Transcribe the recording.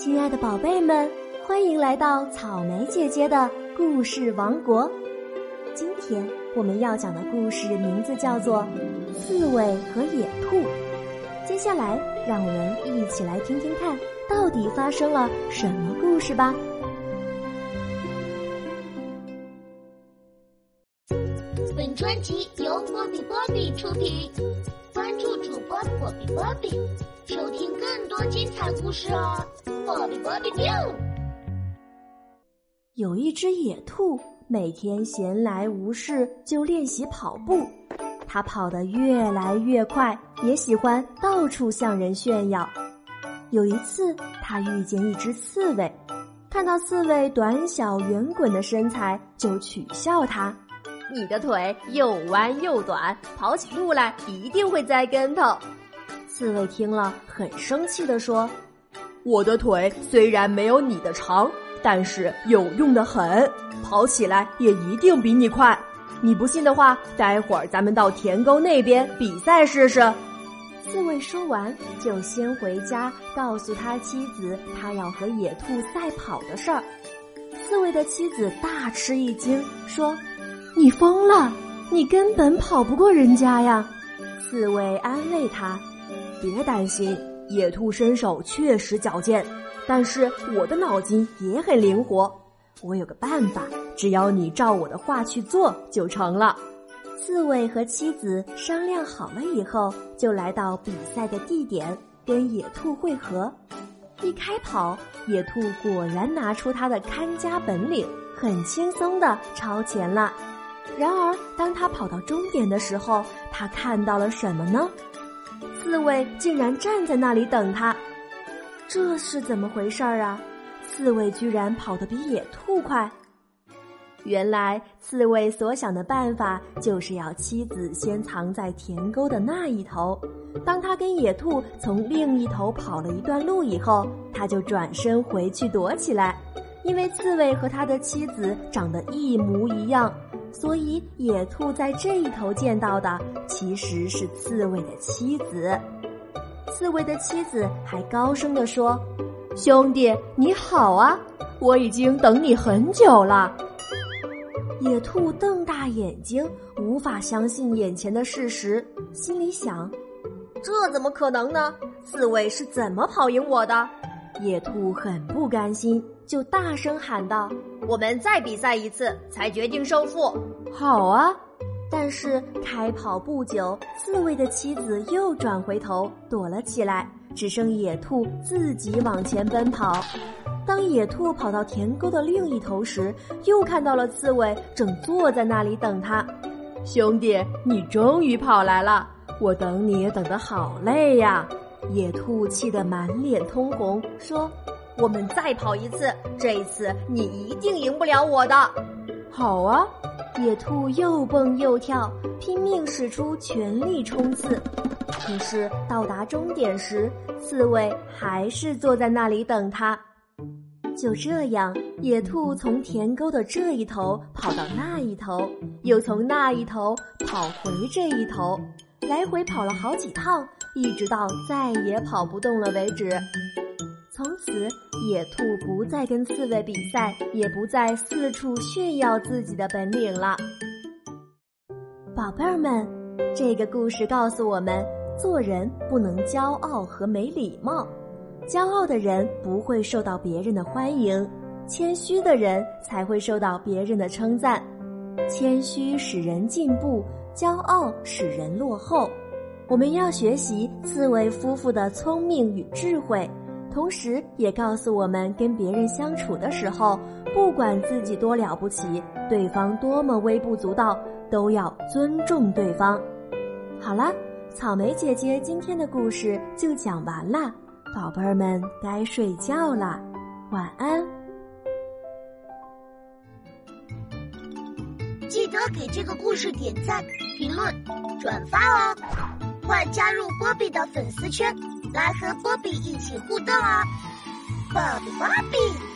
亲爱的宝贝们，欢迎来到草莓姐姐的故事王国。今天我们要讲的故事名字叫做《刺猬和野兔》。接下来，让我们一起来听听看，到底发生了什么故事吧。本专辑由波比波比出品，关注主播波比波比，收多精彩故事哦！波比波比。有一只野兔，每天闲来无事就练习跑步，它跑得越来越快，也喜欢到处向人炫耀。有一次，它遇见一只刺猬，看到刺猬短小圆滚的身材，就取笑它。你的腿又弯又短，跑起路来一定会栽跟头。刺猬听了，很生气地说：“我的腿虽然没有你的长，但是有用的很，跑起来也一定比你快。你不信的话，待会儿咱们到田沟那边比赛试试。”刺猬说完，就先回家告诉他妻子，他要和野兔赛跑的事儿。刺猬的妻子大吃一惊，说。你疯了！你根本跑不过人家呀！刺猬安慰他：“别担心，野兔身手确实矫健，但是我的脑筋也很灵活。我有个办法，只要你照我的话去做就成了。”刺猬和妻子商量好了以后，就来到比赛的地点跟野兔会合。一开跑，野兔果然拿出他的看家本领，很轻松的超前了。然而，当他跑到终点的时候，他看到了什么呢？刺猬竟然站在那里等他，这是怎么回事儿啊？刺猬居然跑得比野兔快。原来，刺猬所想的办法就是要妻子先藏在田沟的那一头，当他跟野兔从另一头跑了一段路以后，他就转身回去躲起来。因为刺猬和他的妻子长得一模一样。所以，野兔在这一头见到的其实是刺猬的妻子。刺猬的妻子还高声地说：“兄弟，你好啊！我已经等你很久了。”野兔瞪大眼睛，无法相信眼前的事实，心里想：“这怎么可能呢？刺猬是怎么跑赢我的？”野兔很不甘心，就大声喊道：“我们再比赛一次，才决定胜负。”好啊！但是开跑不久，刺猬的妻子又转回头躲了起来，只剩野兔自己往前奔跑。当野兔跑到田沟的另一头时，又看到了刺猬正坐在那里等他。兄弟，你终于跑来了，我等你等得好累呀！野兔气得满脸通红，说：“我们再跑一次，这一次你一定赢不了我的。”好啊！野兔又蹦又跳，拼命使出全力冲刺。可是到达终点时，刺猬还是坐在那里等它。就这样，野兔从田沟的这一头跑到那一头，又从那一头跑回这一头。来回跑了好几趟，一直到再也跑不动了为止。从此，野兔不再跟刺猬比赛，也不再四处炫耀自己的本领了。宝贝儿们，这个故事告诉我们：做人不能骄傲和没礼貌。骄傲的人不会受到别人的欢迎，谦虚的人才会受到别人的称赞。谦虚使人进步。骄傲使人落后，我们要学习刺猬夫妇的聪明与智慧，同时也告诉我们，跟别人相处的时候，不管自己多了不起，对方多么微不足道，都要尊重对方。好了，草莓姐姐今天的故事就讲完了，宝贝儿们该睡觉了，晚安。记得给这个故事点赞、评论、转发哦！快加入波比的粉丝圈，来和波比一起互动哦！波比波比。